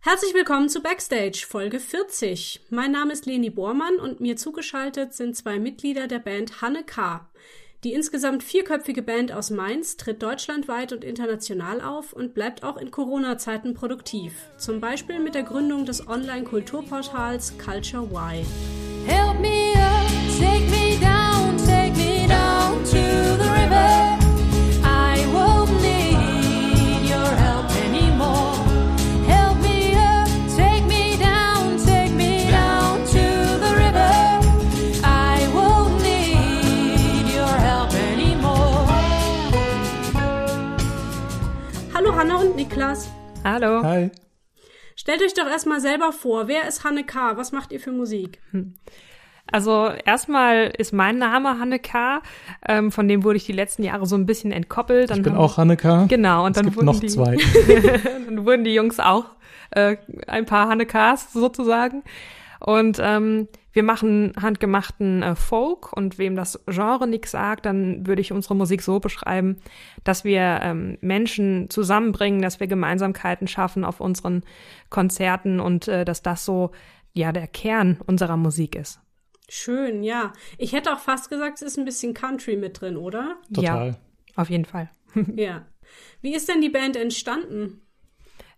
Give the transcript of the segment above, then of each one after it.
Herzlich willkommen zu Backstage, Folge 40. Mein Name ist Leni Bormann und mir zugeschaltet sind zwei Mitglieder der Band Hanne K. Die insgesamt vierköpfige Band aus Mainz tritt deutschlandweit und international auf und bleibt auch in Corona-Zeiten produktiv. Zum Beispiel mit der Gründung des Online-Kulturportals Culture Y. Help me up, take me Niklas. Hallo. Hi. Stellt euch doch erstmal selber vor, wer ist Hanne K? Was macht ihr für Musik? Hm. Also erstmal ist mein Name Hanne K. Ähm, von dem wurde ich die letzten Jahre so ein bisschen entkoppelt. Dann ich bin auch Hanne K. Genau. Und es dann gibt wurden noch die, zwei. dann wurden die Jungs auch äh, ein paar Hanne Ks sozusagen. Und ähm, wir machen handgemachten äh, Folk und wem das Genre nichts sagt, dann würde ich unsere Musik so beschreiben, dass wir ähm, Menschen zusammenbringen, dass wir Gemeinsamkeiten schaffen auf unseren Konzerten und äh, dass das so ja der Kern unserer Musik ist. Schön, ja. Ich hätte auch fast gesagt, es ist ein bisschen Country mit drin, oder? Total. Ja, auf jeden Fall. ja. Wie ist denn die Band entstanden?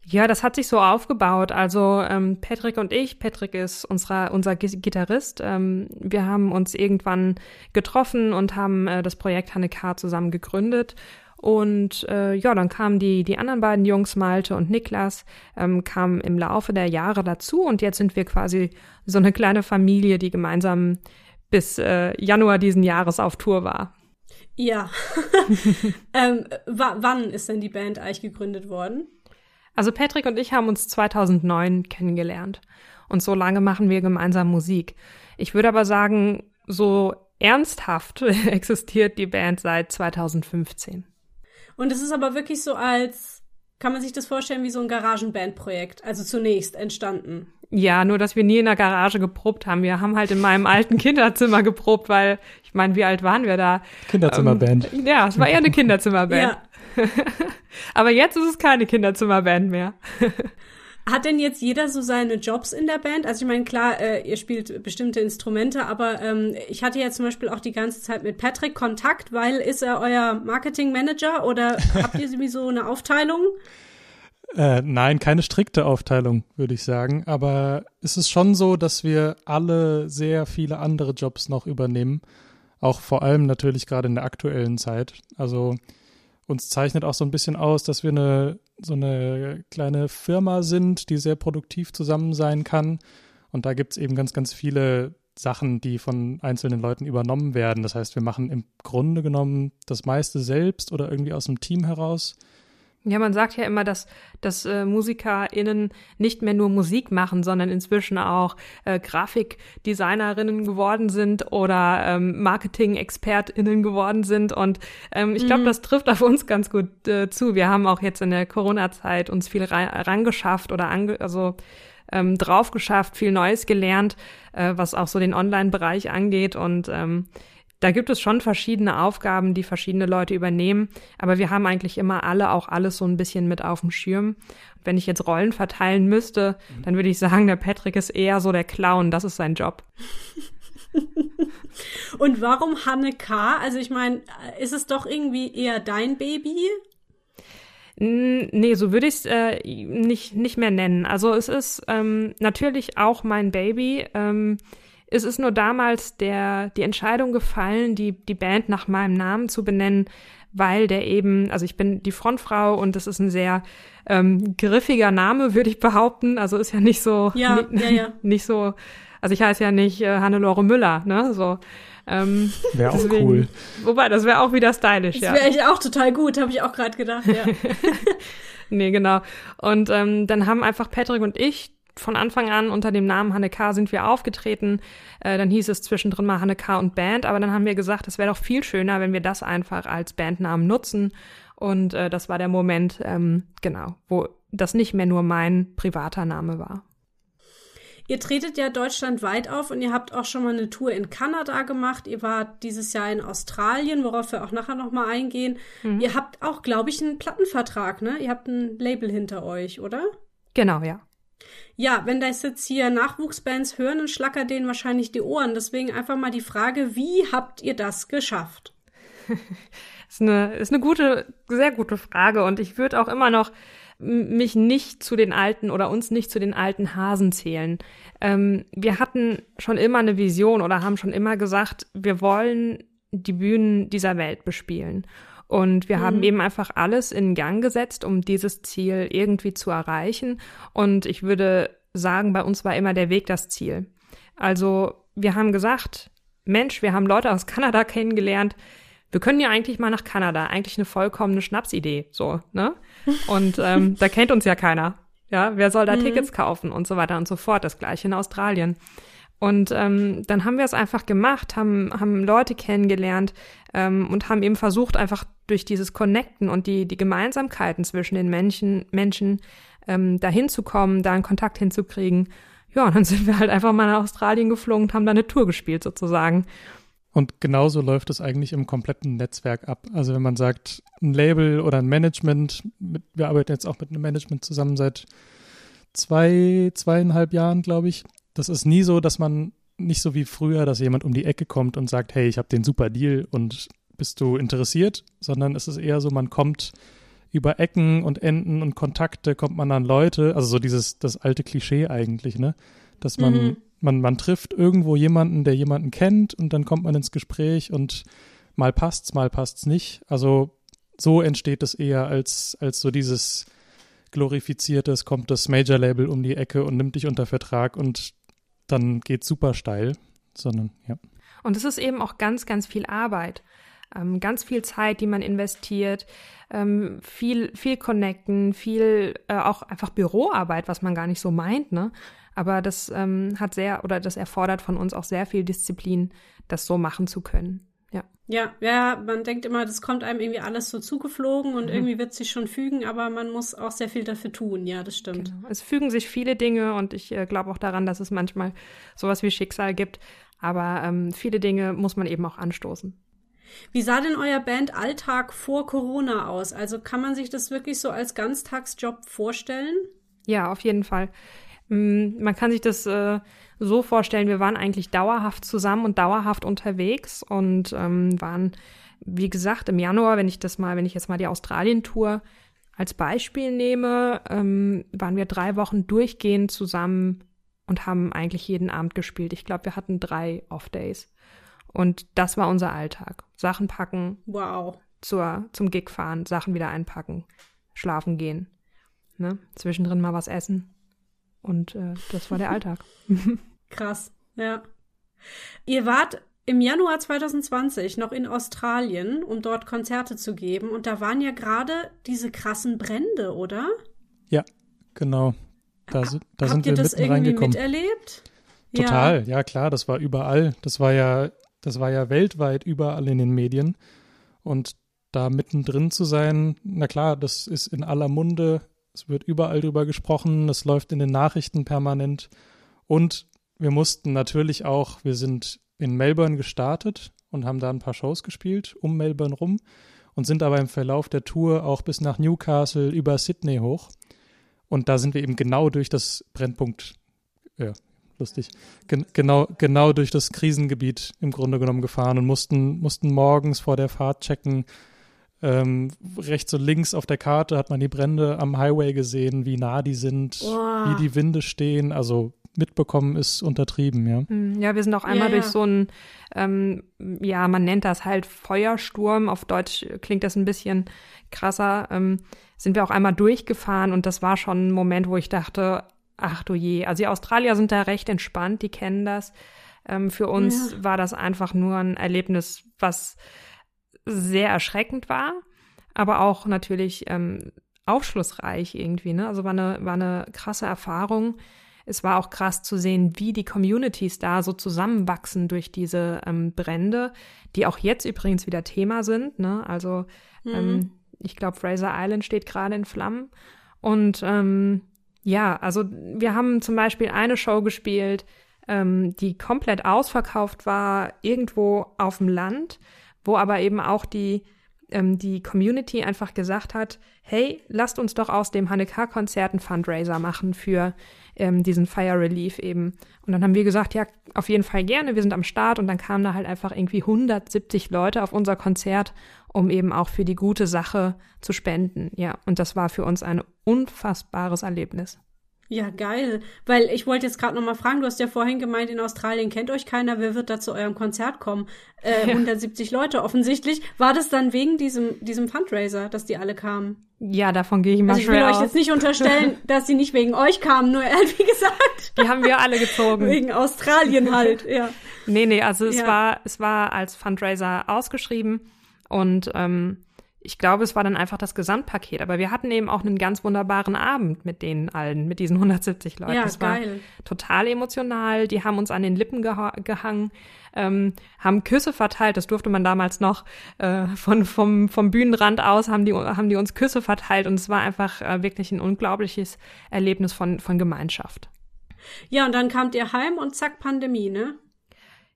Ja, das hat sich so aufgebaut. Also ähm, Patrick und ich, Patrick ist unserer, unser Gitarrist, ähm, wir haben uns irgendwann getroffen und haben äh, das Projekt Hanne K. zusammen gegründet. Und äh, ja, dann kamen die, die anderen beiden Jungs, Malte und Niklas, ähm, kamen im Laufe der Jahre dazu und jetzt sind wir quasi so eine kleine Familie, die gemeinsam bis äh, Januar diesen Jahres auf Tour war. Ja. ähm, wann ist denn die Band eigentlich gegründet worden? Also Patrick und ich haben uns 2009 kennengelernt und so lange machen wir gemeinsam Musik. Ich würde aber sagen, so ernsthaft existiert die Band seit 2015. Und es ist aber wirklich so als, kann man sich das vorstellen wie so ein Garagenbandprojekt, also zunächst entstanden. Ja, nur dass wir nie in der Garage geprobt haben. Wir haben halt in meinem alten Kinderzimmer geprobt, weil ich meine, wie alt waren wir da? Kinderzimmerband. Ähm, ja, es war eher eine Kinderzimmerband. ja. Aber jetzt ist es keine Kinderzimmerband mehr. Hat denn jetzt jeder so seine Jobs in der Band? Also ich meine, klar, äh, ihr spielt bestimmte Instrumente, aber ähm, ich hatte ja zum Beispiel auch die ganze Zeit mit Patrick Kontakt, weil ist er euer Marketing-Manager oder habt ihr sowieso eine Aufteilung? Äh, nein, keine strikte Aufteilung, würde ich sagen. Aber es ist schon so, dass wir alle sehr viele andere Jobs noch übernehmen. Auch vor allem natürlich gerade in der aktuellen Zeit. Also uns zeichnet auch so ein bisschen aus, dass wir eine so eine kleine Firma sind, die sehr produktiv zusammen sein kann. Und da gibt es eben ganz, ganz viele Sachen, die von einzelnen Leuten übernommen werden. Das heißt, wir machen im Grunde genommen das meiste selbst oder irgendwie aus dem Team heraus. Ja, man sagt ja immer, dass, dass äh, MusikerInnen nicht mehr nur Musik machen, sondern inzwischen auch äh, Grafikdesignerinnen geworden sind oder ähm, Marketing-ExpertInnen geworden sind. Und ähm, ich glaube, mhm. das trifft auf uns ganz gut äh, zu. Wir haben auch jetzt in der Corona-Zeit uns viel rangeschafft oder ange also ähm, drauf geschafft, viel Neues gelernt, äh, was auch so den Online-Bereich angeht. Und ähm, da gibt es schon verschiedene Aufgaben, die verschiedene Leute übernehmen, aber wir haben eigentlich immer alle auch alles so ein bisschen mit auf dem Schirm. Wenn ich jetzt Rollen verteilen müsste, dann würde ich sagen, der Patrick ist eher so der Clown, das ist sein Job. Und warum Hanne K? Also ich meine, ist es doch irgendwie eher dein Baby? Nee, so würde ich es äh, nicht, nicht mehr nennen. Also es ist ähm, natürlich auch mein Baby. Ähm, es ist nur damals der, die Entscheidung gefallen, die, die Band nach meinem Namen zu benennen, weil der eben, also ich bin die Frontfrau und das ist ein sehr ähm, griffiger Name, würde ich behaupten. Also ist ja nicht so, ja, ja, ja. nicht so, also ich heiße ja nicht äh, Hannelore Müller, ne? So. Ähm, wäre auch cool. Wobei, das wäre auch wieder stylisch, das ja. Das wäre echt auch total gut, habe ich auch gerade gedacht, ja. nee, genau. Und ähm, dann haben einfach Patrick und ich von Anfang an unter dem Namen Hanne K. sind wir aufgetreten. Äh, dann hieß es zwischendrin mal Hanne K. und Band, aber dann haben wir gesagt, es wäre doch viel schöner, wenn wir das einfach als Bandnamen nutzen. Und äh, das war der Moment, ähm, genau, wo das nicht mehr nur mein privater Name war. Ihr tretet ja deutschlandweit auf und ihr habt auch schon mal eine Tour in Kanada gemacht. Ihr wart dieses Jahr in Australien, worauf wir auch nachher noch mal eingehen. Mhm. Ihr habt auch, glaube ich, einen Plattenvertrag, ne? Ihr habt ein Label hinter euch, oder? Genau, ja. Ja, wenn das jetzt hier Nachwuchsbands hören, dann schlackert denen wahrscheinlich die Ohren. Deswegen einfach mal die Frage, wie habt ihr das geschafft? ist eine, ist eine gute, sehr gute Frage und ich würde auch immer noch mich nicht zu den alten oder uns nicht zu den alten Hasen zählen. Ähm, wir hatten schon immer eine Vision oder haben schon immer gesagt, wir wollen die Bühnen dieser Welt bespielen. Und wir mhm. haben eben einfach alles in Gang gesetzt, um dieses Ziel irgendwie zu erreichen. Und ich würde sagen, bei uns war immer der Weg das Ziel. Also wir haben gesagt, Mensch, wir haben Leute aus Kanada kennengelernt, wir können ja eigentlich mal nach Kanada. Eigentlich eine vollkommene Schnapsidee, so, ne? Und ähm, da kennt uns ja keiner. Ja, wer soll da mhm. Tickets kaufen und so weiter und so fort. Das gleiche in Australien. Und ähm, dann haben wir es einfach gemacht, haben, haben Leute kennengelernt ähm, und haben eben versucht, einfach durch dieses Connecten und die, die Gemeinsamkeiten zwischen den Menschen, Menschen ähm, dahin zu kommen, da einen Kontakt hinzukriegen. Ja, und dann sind wir halt einfach mal nach Australien geflogen und haben da eine Tour gespielt sozusagen. Und genauso läuft es eigentlich im kompletten Netzwerk ab. Also wenn man sagt, ein Label oder ein Management, mit, wir arbeiten jetzt auch mit einem Management zusammen seit zwei, zweieinhalb Jahren, glaube ich. Das ist nie so, dass man nicht so wie früher, dass jemand um die Ecke kommt und sagt, hey, ich habe den super Deal und bist du interessiert, sondern es ist eher so, man kommt über Ecken und Enden und Kontakte kommt man an Leute, also so dieses das alte Klischee eigentlich, ne, dass man mhm man, man trifft irgendwo jemanden, der jemanden kennt und dann kommt man ins Gespräch und mal passt's, mal passt's nicht. Also so entsteht es eher als, als so dieses glorifiziertes, kommt das Major-Label um die Ecke und nimmt dich unter Vertrag und dann geht's super steil, sondern ja. Und es ist eben auch ganz, ganz viel Arbeit. Ähm, ganz viel Zeit, die man investiert, ähm, viel, viel connecten, viel äh, auch einfach Büroarbeit, was man gar nicht so meint, ne? Aber das ähm, hat sehr oder das erfordert von uns auch sehr viel Disziplin, das so machen zu können. Ja. Ja, ja, man denkt immer, das kommt einem irgendwie alles so zugeflogen und mhm. irgendwie wird sich schon fügen, aber man muss auch sehr viel dafür tun. Ja, das stimmt. Genau. Es fügen sich viele Dinge und ich äh, glaube auch daran, dass es manchmal sowas wie Schicksal gibt. Aber ähm, viele Dinge muss man eben auch anstoßen. Wie sah denn euer Bandalltag vor Corona aus? Also kann man sich das wirklich so als Ganztagsjob vorstellen? Ja, auf jeden Fall. Mm, man kann sich das äh, so vorstellen, wir waren eigentlich dauerhaft zusammen und dauerhaft unterwegs und ähm, waren, wie gesagt, im Januar, wenn ich das mal, wenn ich jetzt mal die Australien-Tour als Beispiel nehme, ähm, waren wir drei Wochen durchgehend zusammen und haben eigentlich jeden Abend gespielt. Ich glaube, wir hatten drei Off-Days. Und das war unser Alltag. Sachen packen. Wow. Zur, zum Gig fahren, Sachen wieder einpacken, schlafen gehen. Ne? Zwischendrin mal was essen. Und äh, das war der Alltag. Krass, ja. Ihr wart im Januar 2020 noch in Australien, um dort Konzerte zu geben. Und da waren ja gerade diese krassen Brände, oder? Ja, genau. Da, da sind wir das mitten reingekommen. miterlebt? Total, ja. ja klar, das war überall. Das war ja, das war ja weltweit überall in den Medien. Und da mittendrin zu sein, na klar, das ist in aller Munde. Es wird überall drüber gesprochen, es läuft in den Nachrichten permanent. Und wir mussten natürlich auch, wir sind in Melbourne gestartet und haben da ein paar Shows gespielt um Melbourne rum und sind aber im Verlauf der Tour auch bis nach Newcastle über Sydney hoch. Und da sind wir eben genau durch das Brennpunkt, ja, lustig, Gen genau, genau durch das Krisengebiet im Grunde genommen gefahren und mussten, mussten morgens vor der Fahrt checken, ähm, rechts und links auf der Karte hat man die Brände am Highway gesehen, wie nah die sind, oh. wie die Winde stehen. Also mitbekommen ist untertrieben, ja. Hm, ja, wir sind auch einmal ja, durch so einen, ähm, ja, man nennt das halt Feuersturm. Auf Deutsch klingt das ein bisschen krasser. Ähm, sind wir auch einmal durchgefahren und das war schon ein Moment, wo ich dachte, ach du je. Also die Australier sind da recht entspannt, die kennen das. Ähm, für uns ja. war das einfach nur ein Erlebnis, was sehr erschreckend war, aber auch natürlich ähm, aufschlussreich irgendwie. Ne? Also war eine, war eine krasse Erfahrung. Es war auch krass zu sehen, wie die Communities da so zusammenwachsen durch diese ähm, Brände, die auch jetzt übrigens wieder Thema sind. Ne? Also mhm. ähm, ich glaube, Fraser Island steht gerade in Flammen. Und ähm, Ja, also wir haben zum Beispiel eine Show gespielt, ähm, die komplett ausverkauft war, irgendwo auf dem Land, wo aber eben auch die, ähm, die Community einfach gesagt hat, hey, lasst uns doch aus dem Hanukkah-Konzert einen Fundraiser machen für ähm, diesen Fire Relief eben. Und dann haben wir gesagt, ja, auf jeden Fall gerne, wir sind am Start und dann kamen da halt einfach irgendwie 170 Leute auf unser Konzert, um eben auch für die gute Sache zu spenden. Ja, und das war für uns ein unfassbares Erlebnis. Ja, geil. Weil ich wollte jetzt gerade noch mal fragen, du hast ja vorhin gemeint, in Australien kennt euch keiner, wer wird da zu eurem Konzert kommen? Äh, ja. 170 Leute offensichtlich. War das dann wegen diesem, diesem Fundraiser, dass die alle kamen? Ja, davon gehe ich mal also ich will euch jetzt nicht unterstellen, dass sie nicht wegen euch kamen, nur wie gesagt. Die haben wir alle gezogen. Wegen Australien halt, ja. Nee, nee, also es ja. war, es war als Fundraiser ausgeschrieben und ähm, ich glaube, es war dann einfach das Gesamtpaket. Aber wir hatten eben auch einen ganz wunderbaren Abend mit denen allen, mit diesen 170 Leuten. Ja, das geil. war total emotional. Die haben uns an den Lippen geha gehangen, ähm, haben Küsse verteilt. Das durfte man damals noch. Äh, von, vom, vom Bühnenrand aus haben die, haben die uns Küsse verteilt. Und es war einfach äh, wirklich ein unglaubliches Erlebnis von, von Gemeinschaft. Ja, und dann kamt ihr heim und zack, Pandemie, ne?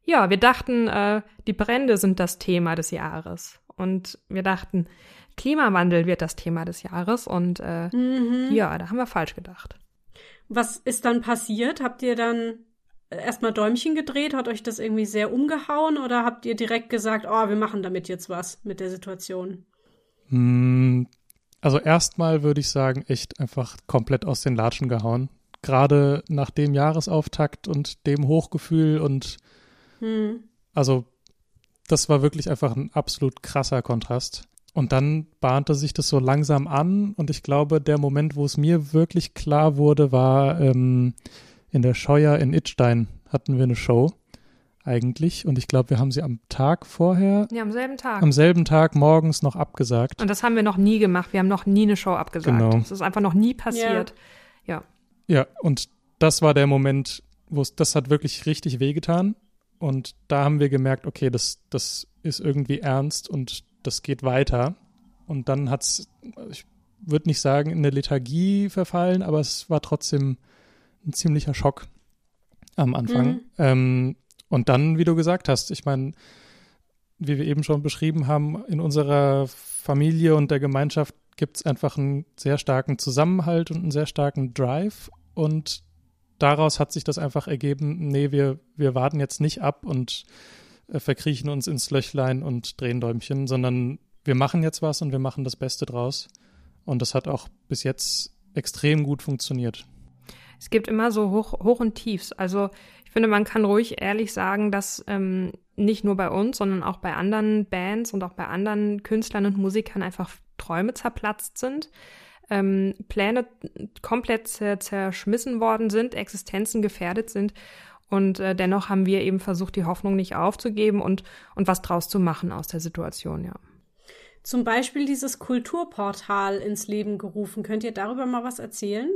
Ja, wir dachten, äh, die Brände sind das Thema des Jahres. Und wir dachten, Klimawandel wird das Thema des Jahres. Und äh, mhm. ja, da haben wir falsch gedacht. Was ist dann passiert? Habt ihr dann erstmal Däumchen gedreht? Hat euch das irgendwie sehr umgehauen? Oder habt ihr direkt gesagt, oh, wir machen damit jetzt was mit der Situation? Hm, also erstmal würde ich sagen, echt einfach komplett aus den Latschen gehauen. Gerade nach dem Jahresauftakt und dem Hochgefühl und hm. also das war wirklich einfach ein absolut krasser Kontrast. Und dann bahnte sich das so langsam an und ich glaube, der Moment, wo es mir wirklich klar wurde, war ähm, in der Scheuer in Itstein hatten wir eine Show eigentlich und ich glaube, wir haben sie am Tag vorher. Ja, am selben Tag. Am selben Tag morgens noch abgesagt. Und das haben wir noch nie gemacht. Wir haben noch nie eine Show abgesagt. Genau. Das ist einfach noch nie passiert. Ja. Ja, ja und das war der Moment, wo es, das hat wirklich richtig wehgetan. Und da haben wir gemerkt, okay, das, das ist irgendwie ernst und das geht weiter. Und dann hat es, ich würde nicht sagen, in eine Lethargie verfallen, aber es war trotzdem ein ziemlicher Schock am Anfang. Mhm. Ähm, und dann, wie du gesagt hast, ich meine, wie wir eben schon beschrieben haben, in unserer Familie und der Gemeinschaft gibt es einfach einen sehr starken Zusammenhalt und einen sehr starken Drive. Und daraus hat sich das einfach ergeben, nee, wir, wir warten jetzt nicht ab und äh, verkriechen uns ins Löchlein und drehen Däumchen, sondern wir machen jetzt was und wir machen das Beste draus. Und das hat auch bis jetzt extrem gut funktioniert. Es gibt immer so Hoch, Hoch und Tiefs. Also ich finde, man kann ruhig ehrlich sagen, dass ähm, nicht nur bei uns, sondern auch bei anderen Bands und auch bei anderen Künstlern und Musikern einfach Träume zerplatzt sind ähm, Pläne komplett zerschmissen worden sind, Existenzen gefährdet sind. Und äh, dennoch haben wir eben versucht, die Hoffnung nicht aufzugeben und, und was draus zu machen aus der Situation, ja. Zum Beispiel dieses Kulturportal ins Leben gerufen. Könnt ihr darüber mal was erzählen?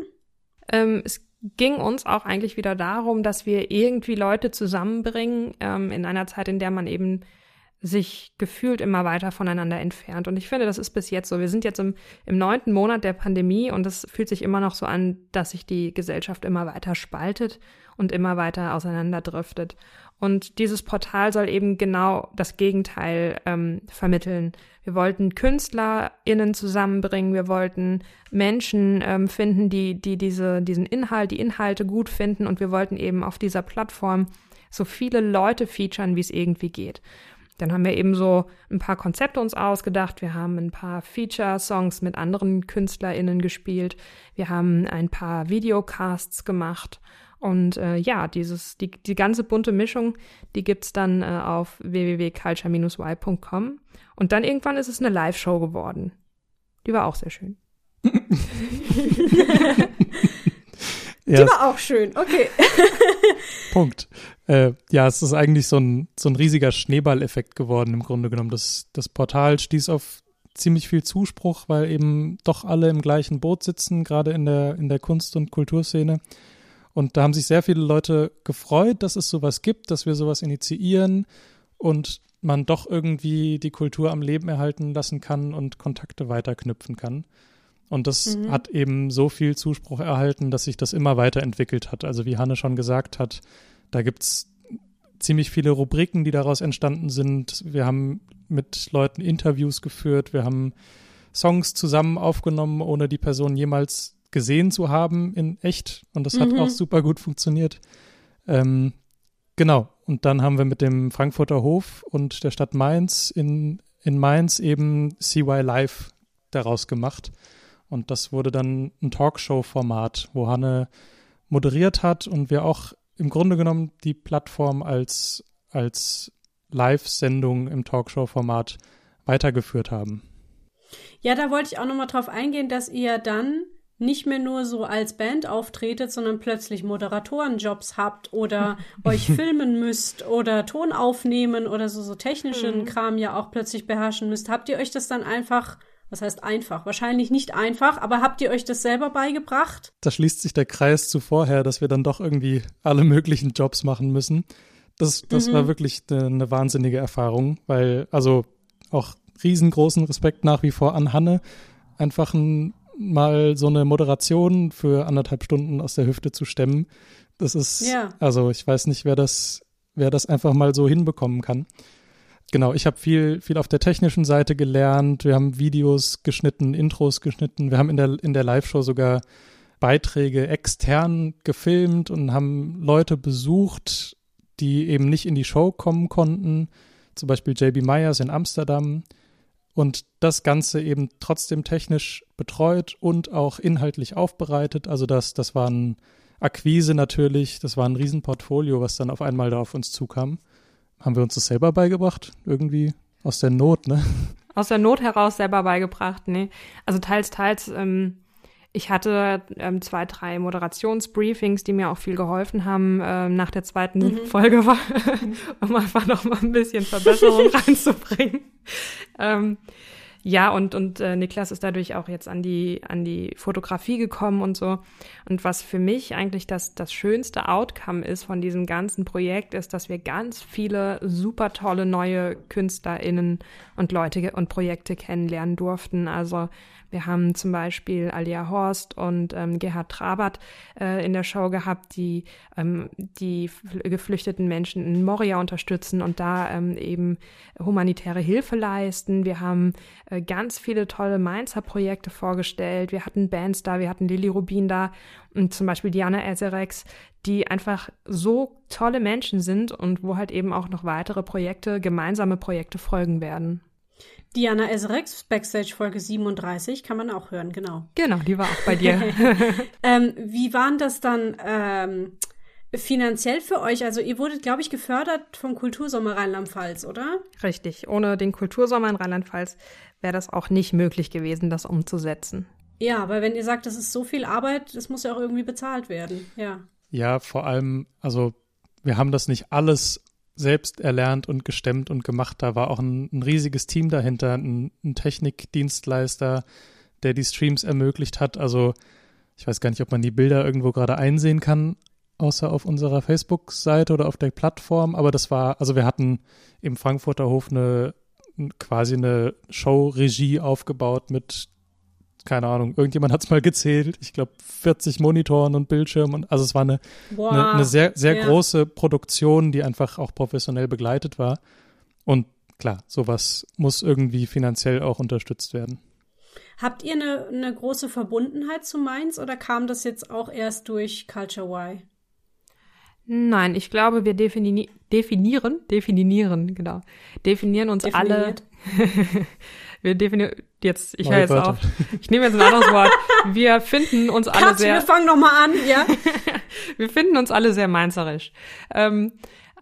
Ähm, es ging uns auch eigentlich wieder darum, dass wir irgendwie Leute zusammenbringen ähm, in einer Zeit, in der man eben sich gefühlt immer weiter voneinander entfernt. Und ich finde, das ist bis jetzt so. Wir sind jetzt im, im neunten Monat der Pandemie und es fühlt sich immer noch so an, dass sich die Gesellschaft immer weiter spaltet und immer weiter auseinanderdriftet. Und dieses Portal soll eben genau das Gegenteil ähm, vermitteln. Wir wollten KünstlerInnen zusammenbringen, wir wollten Menschen ähm, finden, die, die diese, diesen Inhalt, die Inhalte gut finden und wir wollten eben auf dieser Plattform so viele Leute featuren, wie es irgendwie geht. Dann haben wir eben so ein paar Konzepte uns ausgedacht. Wir haben ein paar Feature-Songs mit anderen KünstlerInnen gespielt. Wir haben ein paar Videocasts gemacht. Und äh, ja, dieses, die, die ganze bunte Mischung, die gibt's dann äh, auf www.culture-y.com. Und dann irgendwann ist es eine Live-Show geworden. Die war auch sehr schön. Die war auch schön, okay. Punkt. Äh, ja, es ist eigentlich so ein, so ein riesiger Schneeballeffekt geworden im Grunde genommen. Das, das Portal stieß auf ziemlich viel Zuspruch, weil eben doch alle im gleichen Boot sitzen, gerade in der, in der Kunst- und Kulturszene. Und da haben sich sehr viele Leute gefreut, dass es sowas gibt, dass wir sowas initiieren und man doch irgendwie die Kultur am Leben erhalten lassen kann und Kontakte weiterknüpfen kann. Und das mhm. hat eben so viel Zuspruch erhalten, dass sich das immer weiterentwickelt hat. Also wie Hanne schon gesagt hat, da gibt's ziemlich viele Rubriken, die daraus entstanden sind. Wir haben mit Leuten Interviews geführt, wir haben Songs zusammen aufgenommen, ohne die Person jemals gesehen zu haben in echt. Und das hat mhm. auch super gut funktioniert. Ähm, genau. Und dann haben wir mit dem Frankfurter Hof und der Stadt Mainz in, in Mainz eben CY Live daraus gemacht. Und das wurde dann ein Talkshow-Format, wo Hanne moderiert hat und wir auch im Grunde genommen die Plattform als, als Live-Sendung im Talkshow-Format weitergeführt haben. Ja, da wollte ich auch nochmal drauf eingehen, dass ihr dann nicht mehr nur so als Band auftretet, sondern plötzlich Moderatorenjobs habt oder euch filmen müsst oder Ton aufnehmen oder so, so technischen mhm. Kram ja auch plötzlich beherrschen müsst. Habt ihr euch das dann einfach was heißt einfach? Wahrscheinlich nicht einfach, aber habt ihr euch das selber beigebracht? Da schließt sich der Kreis zu vorher, dass wir dann doch irgendwie alle möglichen Jobs machen müssen. Das, das mhm. war wirklich eine, eine wahnsinnige Erfahrung, weil, also auch riesengroßen Respekt nach wie vor an Hanne. Einfach ein, mal so eine Moderation für anderthalb Stunden aus der Hüfte zu stemmen. Das ist, ja. also ich weiß nicht, wer das, wer das einfach mal so hinbekommen kann genau, ich habe viel, viel auf der technischen Seite gelernt. Wir haben Videos geschnitten, Intros geschnitten. Wir haben in der, in der Live-Show sogar Beiträge extern gefilmt und haben Leute besucht, die eben nicht in die Show kommen konnten. Zum Beispiel JB Myers in Amsterdam. Und das Ganze eben trotzdem technisch betreut und auch inhaltlich aufbereitet. Also das, das war ein Akquise natürlich, das war ein Riesenportfolio, was dann auf einmal da auf uns zukam. Haben wir uns das selber beigebracht? Irgendwie aus der Not, ne? Aus der Not heraus selber beigebracht, nee. Also teils, teils. Ähm, ich hatte ähm, zwei, drei Moderationsbriefings, die mir auch viel geholfen haben ähm, nach der zweiten mhm. Folge, war, um einfach noch mal ein bisschen Verbesserung reinzubringen. Ja, und, und äh, Niklas ist dadurch auch jetzt an die, an die Fotografie gekommen und so. Und was für mich eigentlich das, das schönste Outcome ist von diesem ganzen Projekt, ist, dass wir ganz viele super tolle neue KünstlerInnen und Leute und Projekte kennenlernen durften. Also wir haben zum Beispiel Alia Horst und ähm, Gerhard Trabert äh, in der Show gehabt, die ähm, die geflüchteten Menschen in Moria unterstützen und da ähm, eben humanitäre Hilfe leisten. Wir haben äh, ganz viele tolle Mainzer Projekte vorgestellt. Wir hatten Bands da, wir hatten Lili Rubin da und zum Beispiel Diana Ezerex, die einfach so tolle Menschen sind und wo halt eben auch noch weitere Projekte, gemeinsame Projekte folgen werden. Diana Esrex, Backstage Folge 37, kann man auch hören, genau. Genau, die war auch bei dir. ähm, wie waren das dann ähm, finanziell für euch? Also ihr wurdet, glaube ich, gefördert vom Kultursommer Rheinland-Pfalz, oder? Richtig. Ohne den Kultursommer in Rheinland-Pfalz wäre das auch nicht möglich gewesen, das umzusetzen. Ja, weil wenn ihr sagt, das ist so viel Arbeit, das muss ja auch irgendwie bezahlt werden, ja. Ja, vor allem, also wir haben das nicht alles selbst erlernt und gestemmt und gemacht. Da war auch ein, ein riesiges Team dahinter, ein, ein, Technikdienstleister, der die Streams ermöglicht hat. Also ich weiß gar nicht, ob man die Bilder irgendwo gerade einsehen kann, außer auf unserer Facebook-Seite oder auf der Plattform. Aber das war, also wir hatten im Frankfurter Hof eine quasi eine Show-Regie aufgebaut mit keine Ahnung, irgendjemand hat es mal gezählt, ich glaube 40 Monitoren und Bildschirmen. Und, also es war eine, eine, eine, sehr, sehr ja. große Produktion, die einfach auch professionell begleitet war. Und klar, sowas muss irgendwie finanziell auch unterstützt werden. Habt ihr eine, eine große Verbundenheit zu Mainz oder kam das jetzt auch erst durch Culture Y? Nein, ich glaube, wir defini definieren, definieren, genau, definieren uns Definiert. alle. wir definieren jetzt, ich höre jetzt auf. Ich nehme jetzt ein anderes Wort. Wir finden uns alle Cut, sehr. Wir fangen noch mal an, ja. wir finden uns alle sehr mainzerisch. Ähm,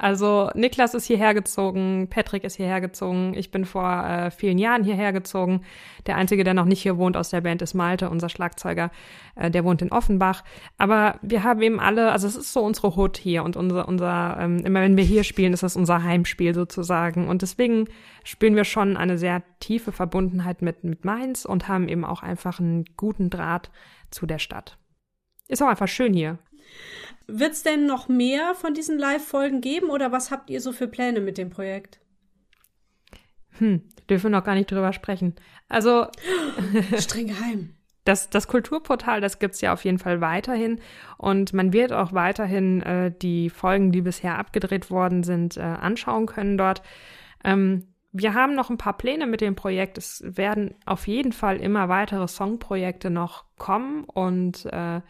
also Niklas ist hierher gezogen, Patrick ist hierher gezogen, ich bin vor äh, vielen Jahren hierher gezogen. Der Einzige, der noch nicht hier wohnt aus der Band, ist Malte, unser Schlagzeuger, äh, der wohnt in Offenbach. Aber wir haben eben alle, also es ist so unsere Hut hier und unser, unser ähm, immer wenn wir hier spielen, ist das unser Heimspiel sozusagen. Und deswegen spüren wir schon eine sehr tiefe Verbundenheit mit, mit Mainz und haben eben auch einfach einen guten Draht zu der Stadt. Ist auch einfach schön hier. Wird es denn noch mehr von diesen Live-Folgen geben oder was habt ihr so für Pläne mit dem Projekt? Hm, dürfen wir noch gar nicht drüber sprechen. Also. Streng geheim. das, das Kulturportal, das gibt's ja auf jeden Fall weiterhin und man wird auch weiterhin äh, die Folgen, die bisher abgedreht worden sind, äh, anschauen können dort. Ähm, wir haben noch ein paar Pläne mit dem Projekt. Es werden auf jeden Fall immer weitere Songprojekte noch kommen und äh,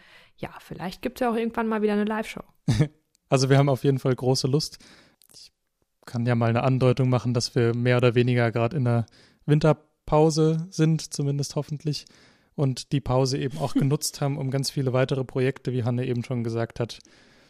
ja, vielleicht gibt es ja auch irgendwann mal wieder eine Live-Show. Also wir haben auf jeden Fall große Lust. Ich kann ja mal eine Andeutung machen, dass wir mehr oder weniger gerade in der Winterpause sind, zumindest hoffentlich. Und die Pause eben auch genutzt haben, um ganz viele weitere Projekte, wie Hanne eben schon gesagt hat,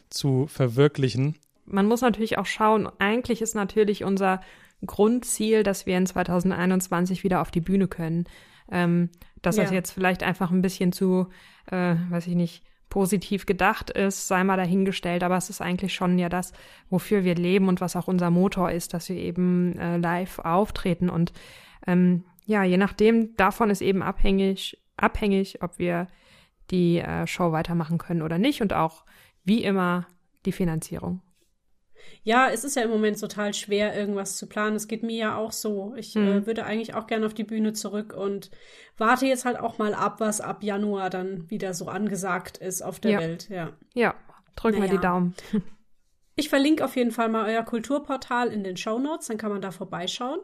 zu verwirklichen. Man muss natürlich auch schauen, eigentlich ist natürlich unser Grundziel, dass wir in 2021 wieder auf die Bühne können. Ähm, dass ja. das jetzt vielleicht einfach ein bisschen zu, äh, weiß ich nicht, positiv gedacht ist, sei mal dahingestellt, aber es ist eigentlich schon ja das, wofür wir leben und was auch unser Motor ist, dass wir eben äh, live auftreten und ähm, ja, je nachdem, davon ist eben abhängig, abhängig, ob wir die äh, Show weitermachen können oder nicht und auch wie immer die Finanzierung. Ja, es ist ja im Moment total schwer, irgendwas zu planen. Es geht mir ja auch so. Ich mhm. äh, würde eigentlich auch gerne auf die Bühne zurück und warte jetzt halt auch mal ab, was ab Januar dann wieder so angesagt ist auf der ja. Welt. Ja, ja drücken naja. wir die Daumen. Ich verlinke auf jeden Fall mal euer Kulturportal in den Show Notes, dann kann man da vorbeischauen.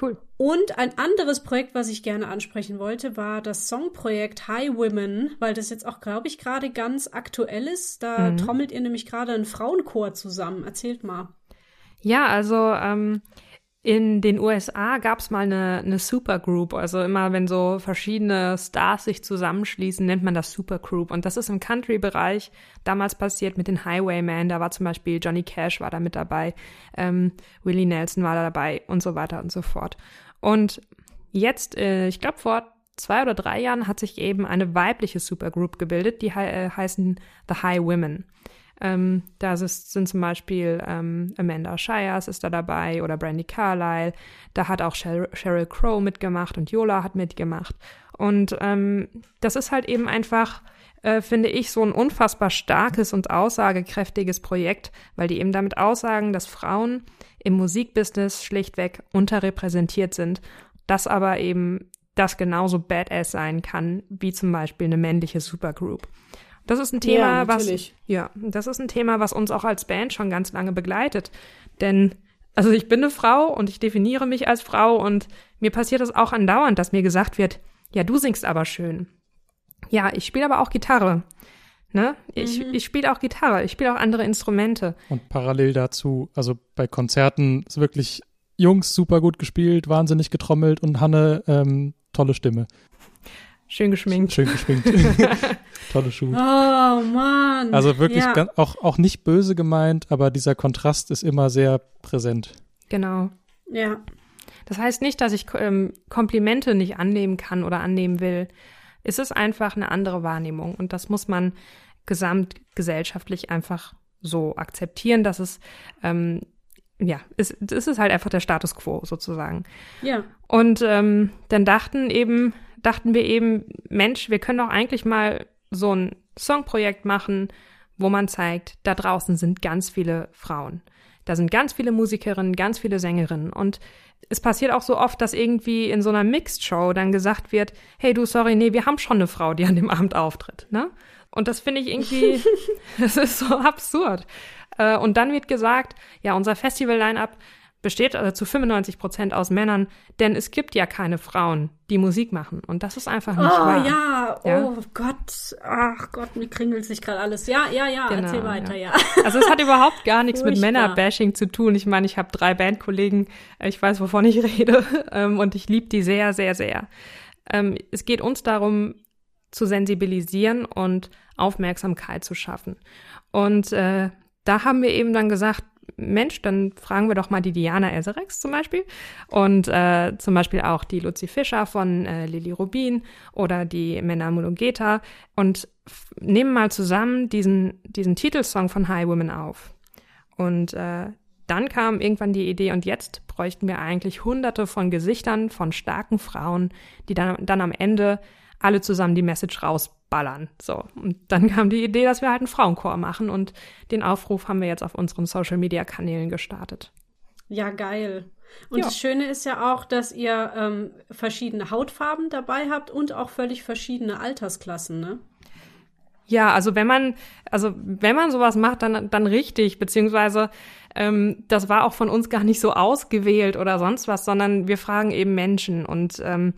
Cool. Und ein anderes Projekt, was ich gerne ansprechen wollte, war das Songprojekt High Women, weil das jetzt auch, glaube ich, gerade ganz aktuell ist. Da mhm. trommelt ihr nämlich gerade einen Frauenchor zusammen. Erzählt mal. Ja, also ähm, in den USA gab es mal eine, eine Supergroup. Also immer, wenn so verschiedene Stars sich zusammenschließen, nennt man das Supergroup. Und das ist im Country-Bereich damals passiert mit den Highwaymen. Da war zum Beispiel Johnny Cash war da mit dabei, ähm, Willie Nelson war da dabei und so weiter und so fort. Und jetzt, äh, ich glaube vor zwei oder drei Jahren hat sich eben eine weibliche Supergroup gebildet, die äh, heißen The High Women. Ähm, da sind zum Beispiel ähm, Amanda Shires ist da dabei oder Brandy Carlyle. Da hat auch Sheryl Crow mitgemacht und Yola hat mitgemacht. Und ähm, das ist halt eben einfach, äh, finde ich, so ein unfassbar starkes und aussagekräftiges Projekt, weil die eben damit aussagen, dass Frauen im Musikbusiness schlichtweg unterrepräsentiert sind. Das aber eben das genauso badass sein kann, wie zum Beispiel eine männliche Supergroup. Das ist ein Thema, ja, was ja, das ist ein Thema, was uns auch als Band schon ganz lange begleitet. Denn also ich bin eine Frau und ich definiere mich als Frau und mir passiert das auch andauernd, dass mir gesagt wird, ja, du singst aber schön. Ja, ich spiele aber auch Gitarre. Ne? Ich, mhm. ich spiele auch Gitarre, ich spiele auch andere Instrumente. Und parallel dazu, also bei Konzerten ist wirklich Jungs super gut gespielt, wahnsinnig getrommelt und Hanne ähm, tolle Stimme. Schön geschminkt. Schön geschminkt. Tolle Schuhe. Oh Mann. Also wirklich ja. ganz, auch, auch nicht böse gemeint, aber dieser Kontrast ist immer sehr präsent. Genau. Ja. Das heißt nicht, dass ich ähm, Komplimente nicht annehmen kann oder annehmen will. Es ist einfach eine andere Wahrnehmung und das muss man gesamtgesellschaftlich einfach so akzeptieren, dass es ähm, ja, es, es ist halt einfach der Status quo sozusagen. Ja. Und ähm, dann dachten eben dachten wir eben, Mensch, wir können doch eigentlich mal so ein Songprojekt machen, wo man zeigt, da draußen sind ganz viele Frauen. Da sind ganz viele Musikerinnen, ganz viele Sängerinnen. Und es passiert auch so oft, dass irgendwie in so einer Mixed-Show dann gesagt wird, hey du, sorry, nee, wir haben schon eine Frau, die an dem Abend auftritt. Ne? Und das finde ich irgendwie, das ist so absurd. Äh, und dann wird gesagt, ja, unser Festival-Line-Up besteht also zu 95 Prozent aus Männern, denn es gibt ja keine Frauen, die Musik machen. Und das ist einfach nicht oh, wahr. Ja, ja, oh Gott, ach Gott, mir kringelt sich gerade alles. Ja, ja, ja, genau, erzähl weiter, ja. ja. Also es hat überhaupt gar nichts mit Männerbashing zu tun. Ich meine, ich habe drei Bandkollegen, ich weiß, wovon ich rede, ähm, und ich liebe die sehr, sehr, sehr. Ähm, es geht uns darum, zu sensibilisieren und Aufmerksamkeit zu schaffen. Und äh, da haben wir eben dann gesagt, Mensch, dann fragen wir doch mal die Diana Eserex zum Beispiel und äh, zum Beispiel auch die Luzi Fischer von äh, Lili Rubin oder die Mena Mulugeta und nehmen mal zusammen diesen, diesen Titelsong von High Women auf. Und äh, dann kam irgendwann die Idee, und jetzt bräuchten wir eigentlich hunderte von Gesichtern von starken Frauen, die dann, dann am Ende alle zusammen die Message rausballern. So. Und dann kam die Idee, dass wir halt einen Frauenchor machen und den Aufruf haben wir jetzt auf unseren Social Media Kanälen gestartet. Ja, geil. Und Ja. das Schöne ist ja auch, dass ihr ähm, verschiedene Hautfarben dabei habt und auch völlig verschiedene Altersklassen, ne? Ja, also wenn man, also wenn man sowas macht, dann, dann richtig, beziehungsweise ähm, das war auch von uns gar nicht so ausgewählt oder sonst was, sondern wir fragen eben Menschen und ähm,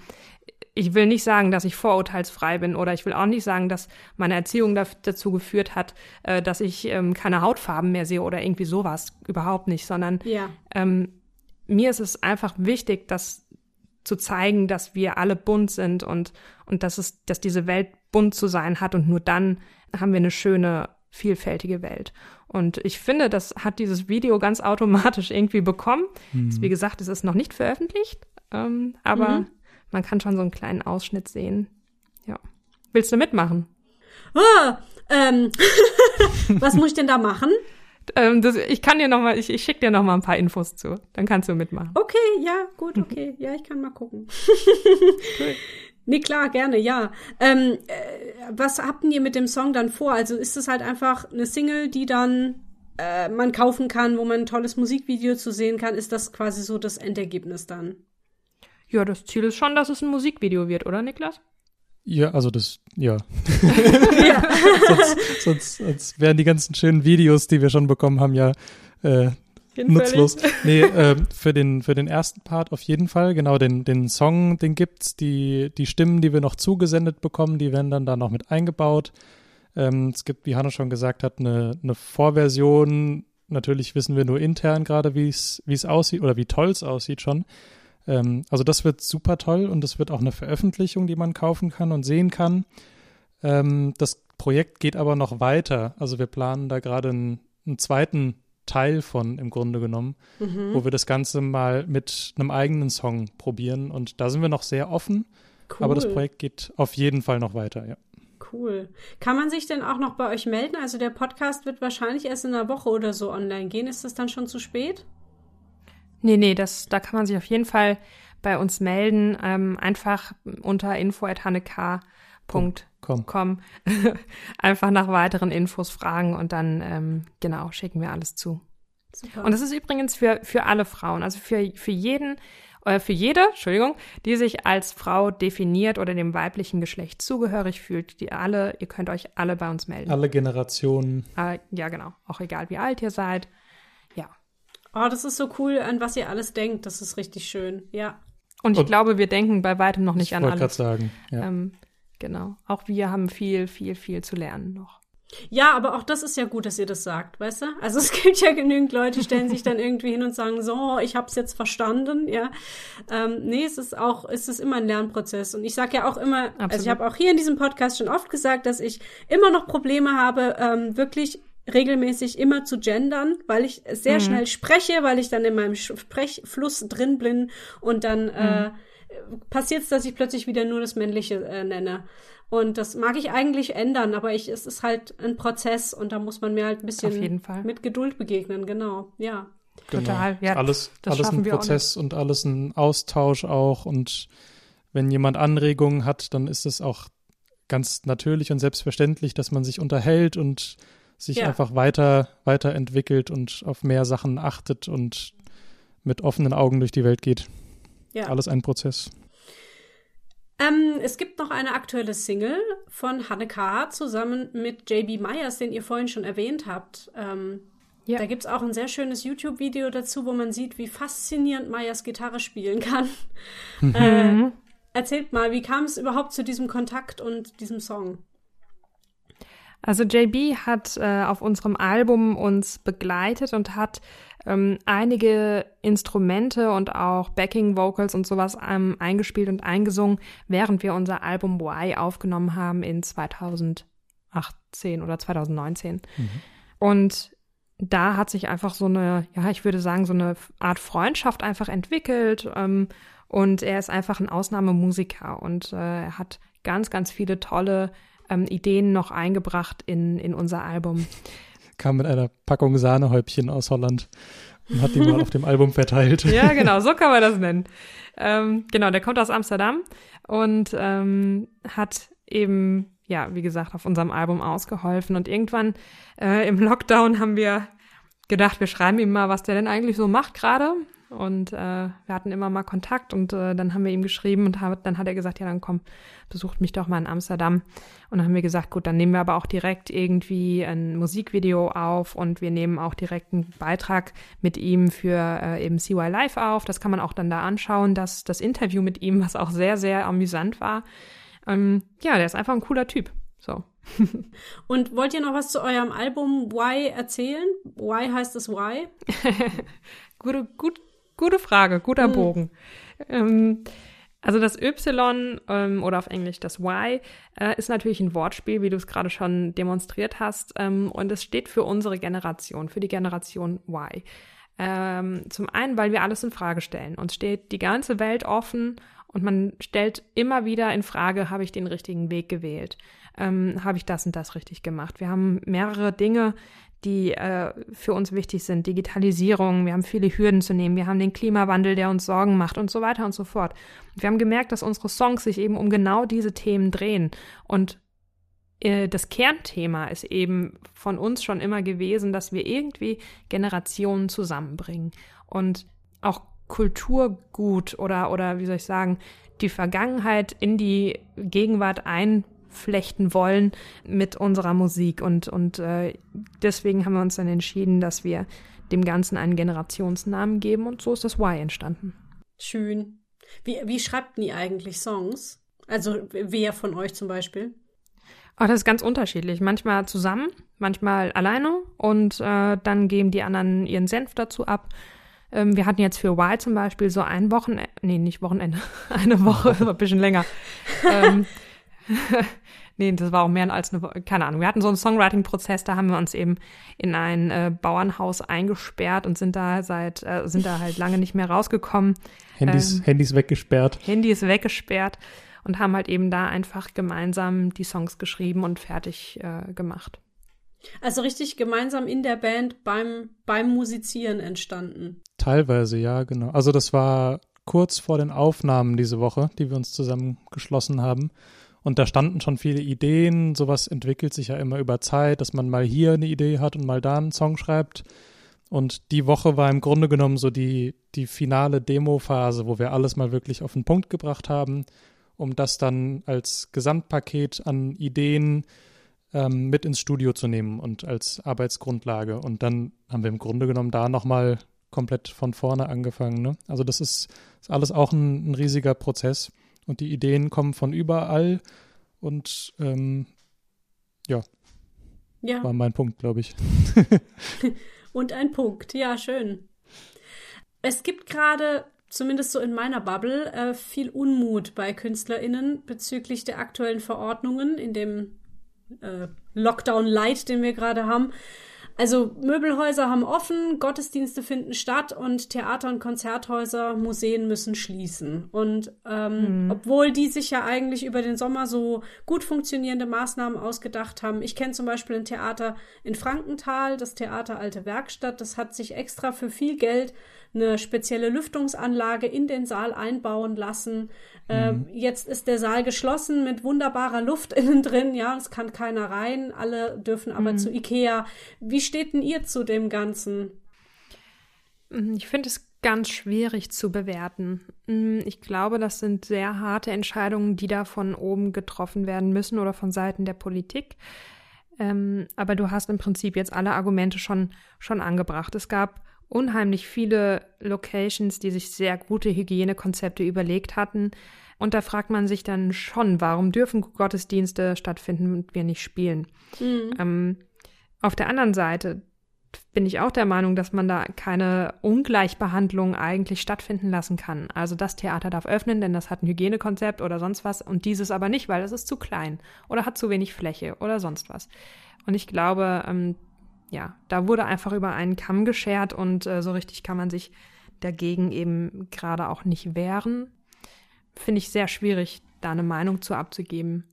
ich will nicht sagen, dass ich vorurteilsfrei bin oder ich will auch nicht sagen, dass meine Erziehung da, dazu geführt hat, äh, dass ich ähm, keine Hautfarben mehr sehe oder irgendwie sowas. Überhaupt nicht, sondern Ja. ähm, mir ist es einfach wichtig, das zu zeigen, dass wir alle bunt sind und, und dass es, dass diese Welt bunt zu sein hat und nur dann haben wir eine schöne, vielfältige Welt. Und ich finde, das hat dieses Video ganz automatisch irgendwie bekommen. Wie gesagt, es ist noch nicht veröffentlicht, ähm, aber Mhm. Man kann schon so einen kleinen Ausschnitt sehen. Ja. Willst du mitmachen? Ah, ähm, was muss ich denn da machen? Ähm, das, ich kann dir noch mal, ich, ich schicke dir noch mal ein paar Infos zu. Dann kannst du mitmachen. Okay, ja, gut, okay. Ja, ich kann mal gucken. Nee, klar, gerne, ja. Ähm, äh, was habt ihr mit dem Song dann vor? Also ist es halt einfach eine Single, die dann äh, man kaufen kann, wo man ein tolles Musikvideo zu sehen kann? Ist das quasi so das Endergebnis dann? Ja, das Ziel ist schon, dass es ein Musikvideo wird, oder Niklas? Ja, also das, ja. ja. sonst, sonst, sonst wären die ganzen schönen Videos, die wir schon bekommen haben, ja äh, nutzlos. Nee, ähm, für, den, für den ersten Part auf jeden Fall. Genau, den, den Song, den gibt's. Die, die Stimmen, die wir noch zugesendet bekommen, die werden dann da noch mit eingebaut. Ähm, es gibt, wie Hanna schon gesagt hat, eine, eine Vorversion. Natürlich wissen wir nur intern gerade, wie es wie es aussieht oder wie toll es aussieht schon. Ähm, also das wird super toll und es wird auch eine Veröffentlichung, die man kaufen kann und sehen kann. Ähm, das Projekt geht aber noch weiter. Also wir planen da gerade einen, einen zweiten Teil von im Grunde genommen, Mhm. wo wir das Ganze mal mit einem eigenen Song probieren. Und da sind wir noch sehr offen, Cool. aber das Projekt geht auf jeden Fall noch weiter, ja. Cool. Kann man sich denn auch noch bei euch melden? Also der Podcast wird wahrscheinlich erst in einer Woche oder so online gehen. Ist das dann schon zu spät? Nee, nee, das, da kann man sich auf jeden Fall bei uns melden. Ähm, einfach unter info.hannek.com einfach nach weiteren Infos fragen und dann, ähm, genau, schicken wir alles zu. Super. Und das ist übrigens für, für alle Frauen, also für, für jeden, äh, für jede, Entschuldigung, die sich als Frau definiert oder dem weiblichen Geschlecht zugehörig fühlt, die alle, ihr könnt euch alle bei uns melden. Alle Generationen. Äh, ja, genau. Auch egal, wie alt ihr seid. Oh, das ist so cool, an was ihr alles denkt. Das ist richtig schön. Ja. Und ich Und- glaube, wir denken bei weitem noch nicht ich an wollte gerade alles. sagen. Ja. Ähm, genau. Auch wir haben viel, viel, viel zu lernen noch. Ja, aber auch das ist ja gut, dass ihr das sagt, weißt du? Also es gibt ja genügend Leute, die stellen sich dann irgendwie hin und sagen, so, ich hab's jetzt verstanden, ja. Ähm, nee, es ist auch, es ist immer ein Lernprozess. Und ich sage ja auch immer, also Absolut. ich habe auch hier in diesem Podcast schon oft gesagt, dass ich immer noch Probleme habe, ähm, wirklich regelmäßig immer zu gendern, weil ich sehr schnell spreche, weil ich dann in meinem Sprechfluss drin bin und dann äh, passiert es, dass ich plötzlich wieder nur das Männliche äh, nenne. Und das mag ich eigentlich ändern, aber ich, es ist halt ein Prozess und da muss man mir halt ein bisschen Auf jeden Fall. mit Geduld begegnen, genau. Ja. Total, ja, alles das alles ein schaffen wir auch Prozess und alles ein Austausch auch. Und wenn jemand Anregungen hat, dann ist es auch ganz natürlich und selbstverständlich, dass man sich unterhält und sich Ja. einfach weiter weiterentwickelt und auf mehr Sachen achtet und mit offenen Augen durch die Welt geht. Ja. Alles ein Prozess. Ähm, es gibt noch eine aktuelle Single von Hanne K. zusammen mit JB Myers, den ihr vorhin schon erwähnt habt. Ähm, Ja. Da gibt's auch ein sehr schönes YouTube-Video dazu, wo man sieht, wie faszinierend Myers Gitarre spielen kann. äh, erzählt mal, wie kam es überhaupt zu diesem Kontakt und diesem Song? Also JB hat äh, auf unserem Album uns begleitet und hat ähm, einige Instrumente und auch Backing Vocals und sowas ähm, eingespielt und eingesungen, während wir unser Album Why aufgenommen haben in 2018 oder 2019. Und da hat sich einfach so eine, ja, ich würde sagen, so eine Art Freundschaft einfach entwickelt. Ähm, und er ist einfach ein Ausnahmemusiker und äh, er hat ganz, ganz viele tolle ähm, Ideen noch eingebracht in, in unser Album. Kam mit einer Packung Sahnehäubchen aus Holland und hat die mal auf dem Album verteilt. Ja, genau, so kann man das nennen. Ähm, genau, der kommt aus Amsterdam und ähm, hat eben, ja, wie gesagt, auf unserem Album ausgeholfen. Und irgendwann äh, im Lockdown haben wir gedacht, wir schreiben ihm mal, was der denn eigentlich so macht gerade. Und äh, wir hatten immer mal Kontakt und äh, dann haben wir ihm geschrieben und hab, dann hat er gesagt, ja, dann komm, besucht mich doch mal in Amsterdam. Und dann haben wir gesagt, gut, dann nehmen wir aber auch direkt irgendwie ein Musikvideo auf und wir nehmen auch direkt einen Beitrag mit ihm für äh, eben CY Live auf. Das kann man auch dann da anschauen, das, das Interview mit ihm, was auch sehr, sehr amüsant war. Ähm, ja, der ist einfach ein cooler Typ. So. Und wollt ihr noch was zu eurem Album Why erzählen? Why heißt es Why? gute, gut, gute Frage, guter hm. Bogen. Ähm, also das Y ähm, oder auf Englisch das Y äh, ist natürlich ein Wortspiel, wie du es gerade schon demonstriert hast. Ähm, und es steht für unsere Generation, für die Generation Y. Ähm, zum einen, weil wir alles in Frage stellen. Uns steht die ganze Welt offen und man stellt immer wieder in Frage, habe ich den richtigen Weg gewählt? ähm, habe ich das und das richtig gemacht. Wir haben mehrere Dinge, die äh, für uns wichtig sind. Digitalisierung, wir haben viele Hürden zu nehmen, wir haben den Klimawandel, der uns Sorgen macht und so weiter und so fort. Und wir haben gemerkt, dass unsere Songs sich eben um genau diese Themen drehen. Und äh, das Kernthema ist eben von uns schon immer gewesen, dass wir irgendwie Generationen zusammenbringen und auch Kulturgut oder, oder wie soll ich sagen, die Vergangenheit in die Gegenwart ein flechten wollen mit unserer Musik. Und, und äh, deswegen haben wir uns dann entschieden, dass wir dem Ganzen einen Generationsnamen geben und so ist das Y entstanden. Schön. Wie, wie schreibt ihr eigentlich Songs? Also wer von euch zum Beispiel? Oh, das ist ganz unterschiedlich. Manchmal zusammen, manchmal alleine und äh, dann geben die anderen ihren Senf dazu ab. Ähm, wir hatten jetzt für Y zum Beispiel so ein Wochenende, nee, nicht Wochenende, eine Woche, ein bisschen länger. ähm, nee, das war auch mehr als eine, keine Ahnung. Wir hatten so einen Songwriting-Prozess, da haben wir uns eben in ein äh, Bauernhaus eingesperrt und sind da seit, äh, sind da halt lange nicht mehr rausgekommen. Handys, ähm, Handys weggesperrt. Handys weggesperrt und haben halt eben da einfach gemeinsam die Songs geschrieben und fertig äh, gemacht. Also richtig gemeinsam in der Band beim, beim Musizieren entstanden. Teilweise, ja, genau. Also das war kurz vor den Aufnahmen diese Woche, die wir uns zusammengeschlossen haben. Und da standen schon viele Ideen. Sowas entwickelt sich ja immer über Zeit, dass man mal hier eine Idee hat und mal da einen Song schreibt. Und die Woche war im Grunde genommen so die, die finale Demo-Phase, wo wir alles mal wirklich auf den Punkt gebracht haben, um das dann als Gesamtpaket an Ideen ähm, mit ins Studio zu nehmen und als Arbeitsgrundlage. Und dann haben wir im Grunde genommen da nochmal komplett von vorne angefangen. Ne? Also das ist, ist alles auch ein, ein riesiger Prozess. Und die Ideen kommen von überall. Und ähm, ja, ja, war mein Punkt, glaube ich. und ein Punkt, ja, schön. Es gibt gerade, zumindest so in meiner Bubble, äh, viel Unmut bei KünstlerInnen bezüglich der aktuellen Verordnungen in dem äh, Lockdown Light, den wir gerade haben. Also Möbelhäuser haben offen, Gottesdienste finden statt und Theater und Konzerthäuser, Museen müssen schließen. Und ähm, mhm. obwohl die sich ja eigentlich über den Sommer so gut funktionierende Maßnahmen ausgedacht haben, ich kenne zum Beispiel ein Theater in Frankenthal, das Theater Alte Werkstatt, das hat sich extra für viel Geld eine spezielle Lüftungsanlage in den Saal einbauen lassen. Ähm, mhm. jetzt ist der Saal geschlossen mit wunderbarer Luft innen drin. Ja, es kann keiner rein. Alle dürfen aber mhm. zu Ikea. Wie steht denn ihr zu dem Ganzen? Mhm, ich finde es ganz schwierig zu bewerten. Mhm, ich glaube, das sind sehr harte Entscheidungen, die da von oben getroffen werden müssen oder von Seiten der Politik. Ähm, aber du hast im Prinzip jetzt alle Argumente schon, schon angebracht. Es gab unheimlich viele Locations, die sich sehr gute Hygienekonzepte überlegt hatten. Und da fragt man sich dann schon, warum dürfen Gottesdienste stattfinden und wir nicht spielen? Mhm. Ähm, auf der anderen Seite bin ich auch der Meinung, dass man da keine Ungleichbehandlung eigentlich stattfinden lassen kann. Also das Theater darf öffnen, denn das hat ein Hygienekonzept oder sonst was und dieses aber nicht, weil es ist zu klein oder hat zu wenig Fläche oder sonst was. Und ich glaube, ähm, ja, da wurde einfach über einen Kamm geschert und äh, so richtig kann man sich dagegen eben gerade auch nicht wehren. Finde ich sehr schwierig, da eine Meinung zu abzugeben.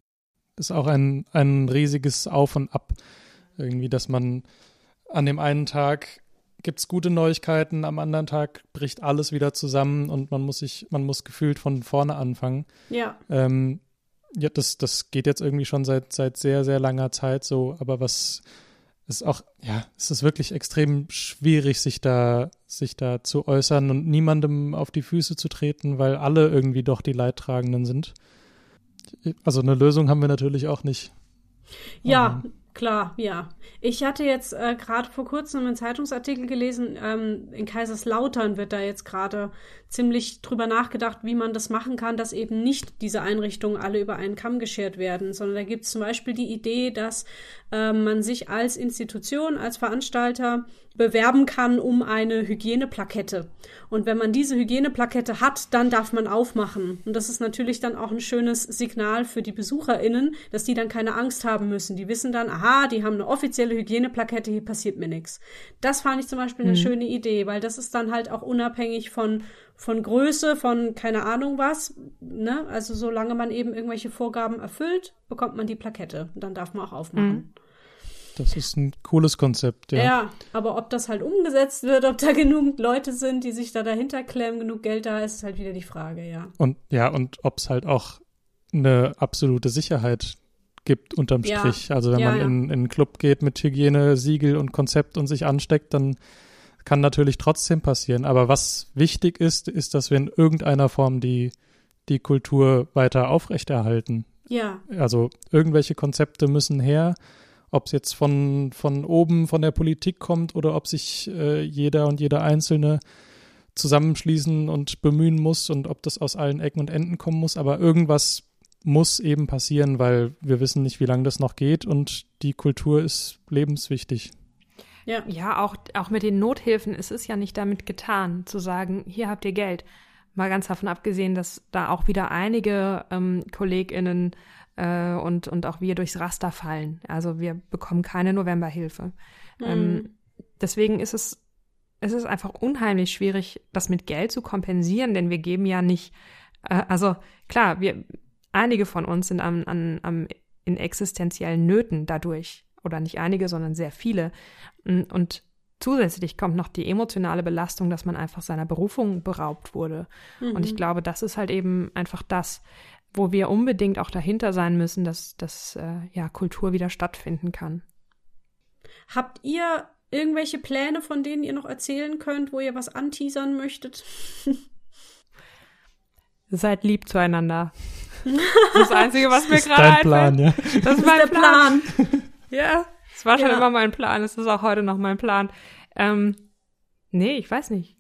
Ist auch ein, ein riesiges Auf und Ab. Irgendwie, dass man an dem einen Tag gibt es gute Neuigkeiten, am anderen Tag bricht alles wieder zusammen und man muss sich, man muss gefühlt von vorne anfangen. Ja. Ähm, ja, das, das geht jetzt irgendwie schon seit, seit sehr, sehr langer Zeit so, aber was ist auch, ja, es ist wirklich extrem schwierig, sich da, sich da zu äußern und niemandem auf die Füße zu treten, weil alle irgendwie doch die Leidtragenden sind. Also eine Lösung haben wir natürlich auch nicht. Ja, um, Klar, ja. Ich hatte jetzt äh, gerade vor kurzem einen Zeitungsartikel gelesen, ähm, in Kaiserslautern wird da jetzt gerade ziemlich drüber nachgedacht, wie man das machen kann, dass eben nicht diese Einrichtungen alle über einen Kamm geschert werden, sondern da gibt es zum Beispiel die Idee, dass äh, man sich als Institution, als Veranstalter bewerben kann um eine Hygieneplakette. Und wenn man diese Hygieneplakette hat, dann darf man aufmachen. Und das ist natürlich dann auch ein schönes Signal für die BesucherInnen, dass die dann keine Angst haben müssen. Die wissen dann, aha, die haben eine offizielle Hygieneplakette, hier passiert mir nichts. Das fand ich zum Beispiel eine mhm. schöne Idee, weil das ist dann halt auch unabhängig von von Größe, von keine Ahnung was. Ne? Also solange man eben irgendwelche Vorgaben erfüllt, bekommt man die Plakette. Und dann darf man auch aufmachen. Mhm. Das ist ein cooles Konzept, ja. Ja, aber ob das halt umgesetzt wird, ob da genug Leute sind, die sich da dahinter klemmen, genug Geld da ist, ist halt wieder die Frage, ja. Und ja, und ob es halt auch eine absolute Sicherheit gibt unterm ja. Strich. Also wenn ja, man ja. In, in einen Club geht mit Hygiene, Siegel und Konzept und sich ansteckt, dann kann natürlich trotzdem passieren. Aber was wichtig ist, ist, dass wir in irgendeiner Form die, die Kultur weiter aufrechterhalten. Ja. Also irgendwelche Konzepte müssen her ob es jetzt von, von oben, von der Politik kommt oder ob sich äh, jeder und jeder Einzelne zusammenschließen und bemühen muss und ob das aus allen Ecken und Enden kommen muss. Aber irgendwas muss eben passieren, weil wir wissen nicht, wie lange das noch geht und die Kultur ist lebenswichtig. Ja, ja auch, auch mit den Nothilfen ist es ja nicht damit getan, zu sagen, hier habt ihr Geld. Mal ganz davon abgesehen, dass da auch wieder einige ähm, KollegInnen äh, und, und auch wir durchs Raster fallen. Also wir bekommen keine Novemberhilfe. Mhm. Ähm, deswegen ist es, es ist einfach unheimlich schwierig, das mit Geld zu kompensieren, denn wir geben ja nicht, äh, also klar, wir, einige von uns sind am, an, am, in existenziellen Nöten dadurch. Oder nicht einige, sondern sehr viele. Und zusätzlich kommt noch die emotionale Belastung, dass man einfach seiner Berufung beraubt wurde. Mhm. Und ich mhm. glaube, das ist halt eben einfach das wo wir unbedingt auch dahinter sein müssen, dass, dass äh, ja, Kultur wieder stattfinden kann. Habt ihr irgendwelche Pläne, von denen ihr noch erzählen könnt, wo ihr was anteasern möchtet? Seid lieb zueinander. Das Einzige, was mir gerade einfällt. Plan, ja. Das ist mein Plan. Plan. Ja, es war schon ja. immer mein Plan. Es ist auch heute noch mein Plan. Ähm, nee, ich weiß nicht.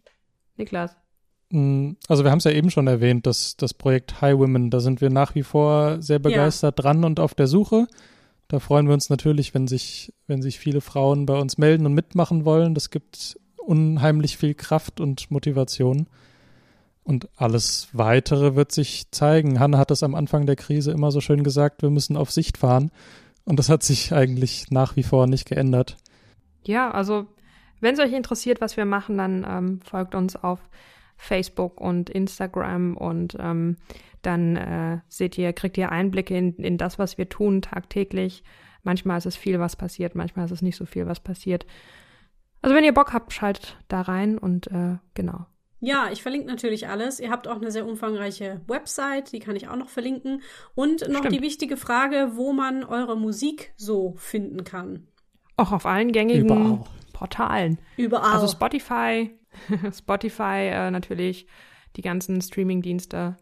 Niklas. Mm, also wir haben es ja eben schon erwähnt, dass das Projekt High Women, da sind wir nach wie vor sehr begeistert ja. dran und auf der Suche. Da freuen wir uns natürlich, wenn sich, wenn sich viele Frauen bei uns melden und mitmachen wollen. Das gibt unheimlich viel Kraft und Motivation. Und alles weitere wird sich zeigen. Hanne hat das am Anfang der Krise immer so schön gesagt, wir müssen auf Sicht fahren. Und das hat sich eigentlich nach wie vor nicht geändert. Ja, also wenn es euch interessiert, was wir machen, dann ähm, folgt uns auf Facebook und Instagram und ähm, dann äh, seht ihr, kriegt ihr Einblicke in, in das, was wir tun tagtäglich. Manchmal ist es viel, was passiert, manchmal ist es nicht so viel, was passiert. Also wenn ihr Bock habt, schaltet da rein und äh, genau. Ja, ich verlinke natürlich alles. Ihr habt auch eine sehr umfangreiche Website, die kann ich auch noch verlinken. Und noch Stimmt. die wichtige Frage, wo man eure Musik so finden kann. Auch auf allen gängigen Überall. Portalen. Überall. Also Spotify, Spotify äh, natürlich, die ganzen Streaming-Dienste.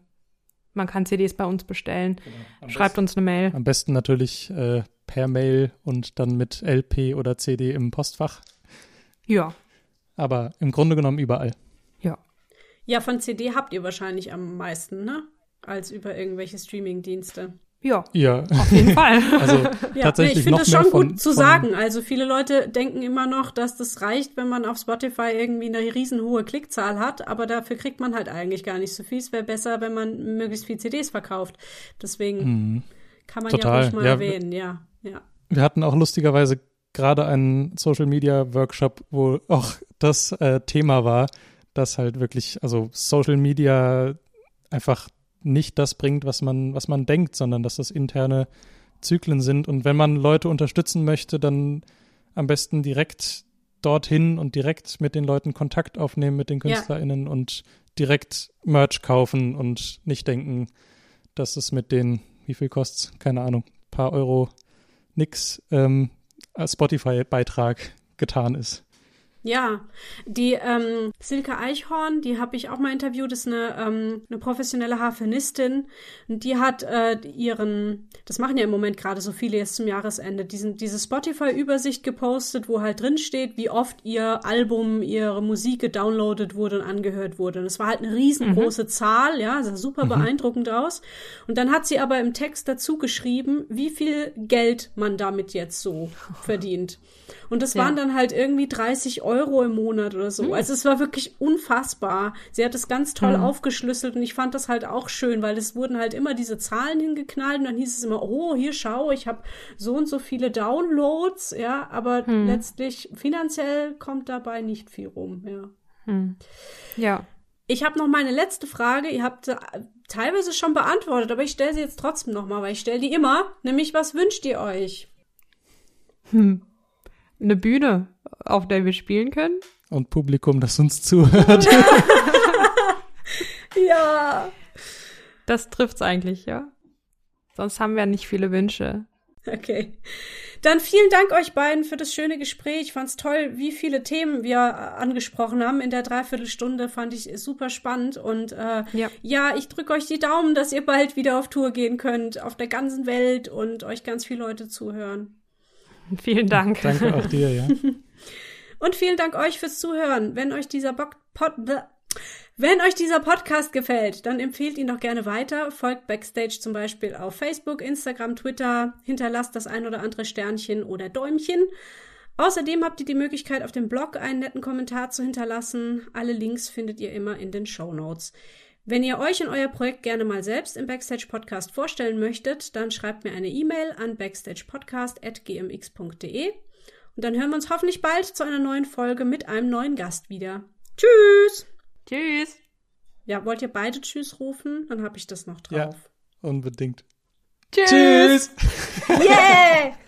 Man kann CDs bei uns bestellen. Genau. Schreibt besten, uns eine Mail. Am besten natürlich äh, per Mail und dann mit LP oder CD im Postfach. Ja. Aber im Grunde genommen überall. Ja. Von CD habt ihr wahrscheinlich am meisten, ne? Als über irgendwelche Streaming-Dienste. Ja, ja, auf jeden Fall. also ja, tatsächlich nee, ich finde es schon von, gut zu sagen. Also viele Leute denken immer noch, dass das reicht, wenn man auf Spotify irgendwie eine riesenhohe Klickzahl hat, aber dafür kriegt man halt eigentlich gar nicht so viel. Es wäre besser, wenn man möglichst viel CDs verkauft. Deswegen mhm. kann man Total. ja ruhig mal ja, erwähnen, ja, ja. Wir hatten auch lustigerweise gerade einen Social Media Workshop, wo auch das äh, Thema war, dass halt wirklich, also Social Media einfach nicht das bringt, was man, was man denkt, sondern dass das interne Zyklen sind. Und wenn man Leute unterstützen möchte, dann am besten direkt dorthin und direkt mit den Leuten Kontakt aufnehmen, mit den KünstlerInnen ja. und direkt Merch kaufen und nicht denken, dass es mit den, wie viel kostet's? Keine Ahnung, paar Euro nix. Ähm, Spotify-Beitrag getan ist. Ja, die ähm, Silke Eichhorn, die habe ich auch mal interviewt, ist eine, ähm, eine professionelle Harfenistin. Und die hat äh, ihren, das machen ja im Moment gerade so viele jetzt zum Jahresende, diesen, diese Spotify-Übersicht gepostet, wo halt drin steht, wie oft ihr Album, ihre Musik gedownloadet wurde und angehört wurde. Und es war halt eine riesengroße mhm. Zahl, ja, sah super mhm. beeindruckend aus. Und dann hat sie aber im Text dazu geschrieben, wie viel Geld man damit jetzt so verdient. Und das ja. waren dann halt irgendwie 30 Euro im Monat oder so. Mhm. Also es war wirklich unfassbar. Sie hat es ganz toll mhm. aufgeschlüsselt und ich fand das halt auch schön, weil es wurden halt immer diese Zahlen hingeknallt und dann hieß es immer, oh, hier schau, ich habe so und so viele Downloads, ja, aber mhm. letztlich finanziell kommt dabei nicht viel rum, ja. Hm. Ja. Ich habe noch meine letzte Frage. Ihr habt teilweise schon beantwortet, aber ich stelle sie jetzt trotzdem noch mal, weil ich stelle die immer. Nämlich, was wünscht ihr euch? Hm eine Bühne, auf der wir spielen können. Und Publikum, das uns zuhört. ja. Das trifft's eigentlich, ja. Sonst haben wir nicht viele Wünsche. Okay. Dann vielen Dank euch beiden für das schöne Gespräch. Ich fand's toll, wie viele Themen wir angesprochen haben in der Dreiviertelstunde. Fand ich super spannend. Und äh, ja. ja, ich drücke euch die Daumen, dass ihr bald wieder auf Tour gehen könnt, auf der ganzen Welt und euch ganz viele Leute zuhören. Vielen Dank. Danke auch dir, ja. Und vielen Dank euch fürs Zuhören. Wenn euch dieser Pod wenn euch dieser Podcast gefällt, dann empfehlt ihn doch gerne weiter. Folgt Backstage zum Beispiel auf Facebook, Instagram, Twitter. Hinterlasst das ein oder andere Sternchen oder Däumchen. Außerdem habt ihr die Möglichkeit, auf dem Blog einen netten Kommentar zu hinterlassen. Alle Links findet ihr immer in den Show Notes. Wenn ihr euch und euer Projekt gerne mal selbst im Backstage Podcast vorstellen möchtet, dann schreibt mir eine E-Mail an backstagepodcast.gmx.de und dann hören wir uns hoffentlich bald zu einer neuen Folge mit einem neuen Gast wieder. Tschüss! Tschüss! Ja, wollt ihr beide Tschüss rufen? Dann habe ich das noch drauf. Ja, unbedingt. Tschüss! Tschüss. yeah!